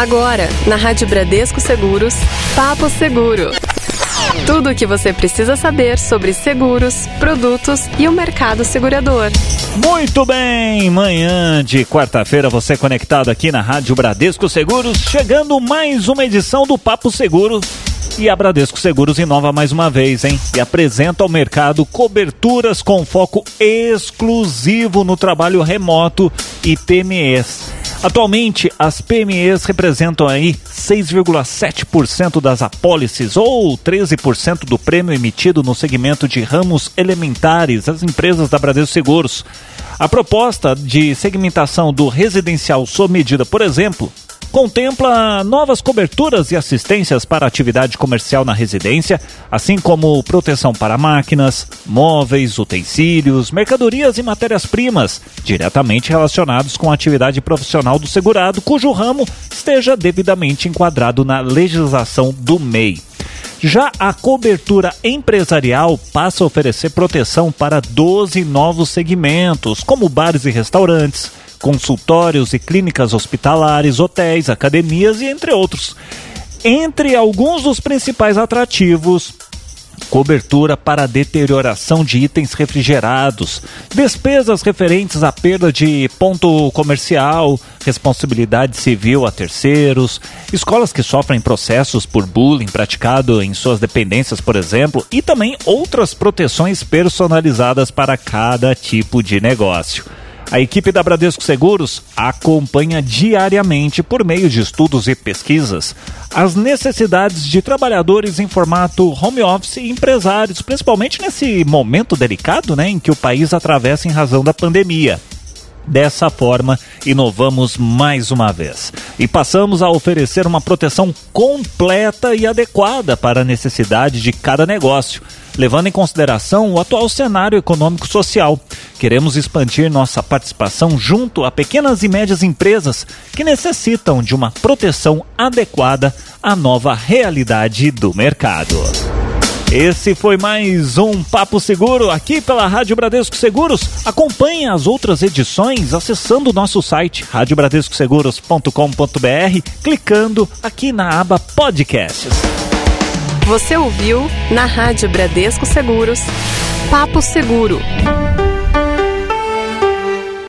Agora, na Rádio Bradesco Seguros, Papo Seguro. Tudo o que você precisa saber sobre seguros, produtos e o mercado segurador. Muito bem, manhã de quarta-feira, você conectado aqui na Rádio Bradesco Seguros, chegando mais uma edição do Papo Seguro. E a Bradesco Seguros inova mais uma vez, hein? E apresenta ao mercado coberturas com foco exclusivo no trabalho remoto e PMEs. Atualmente, as PMEs representam aí 6,7% das apólices ou 13% do prêmio emitido no segmento de ramos elementares, as empresas da Bradesco Seguros. A proposta de segmentação do residencial sob medida, por exemplo, contempla novas coberturas e assistências para atividade comercial na residência, assim como proteção para máquinas, móveis, utensílios, mercadorias e matérias-primas, diretamente relacionados com a atividade profissional do segurado, cujo ramo esteja devidamente enquadrado na legislação do MEI. Já a cobertura empresarial passa a oferecer proteção para 12 novos segmentos, como bares e restaurantes, consultórios e clínicas hospitalares, hotéis, academias e entre outros. Entre alguns dos principais atrativos, cobertura para deterioração de itens refrigerados, despesas referentes à perda de ponto comercial, responsabilidade civil a terceiros, escolas que sofrem processos por bullying praticado em suas dependências, por exemplo, e também outras proteções personalizadas para cada tipo de negócio. A equipe da Bradesco Seguros acompanha diariamente, por meio de estudos e pesquisas, as necessidades de trabalhadores em formato home office e empresários, principalmente nesse momento delicado né, em que o país atravessa em razão da pandemia. Dessa forma, inovamos mais uma vez e passamos a oferecer uma proteção completa e adequada para a necessidade de cada negócio, levando em consideração o atual cenário econômico-social. Queremos expandir nossa participação junto a pequenas e médias empresas que necessitam de uma proteção adequada à nova realidade do mercado. Esse foi mais um Papo Seguro aqui pela Rádio Bradesco Seguros. Acompanhe as outras edições acessando o nosso site radiobradescoseguros.com.br, clicando aqui na aba Podcasts. Você ouviu na Rádio Bradesco Seguros Papo Seguro.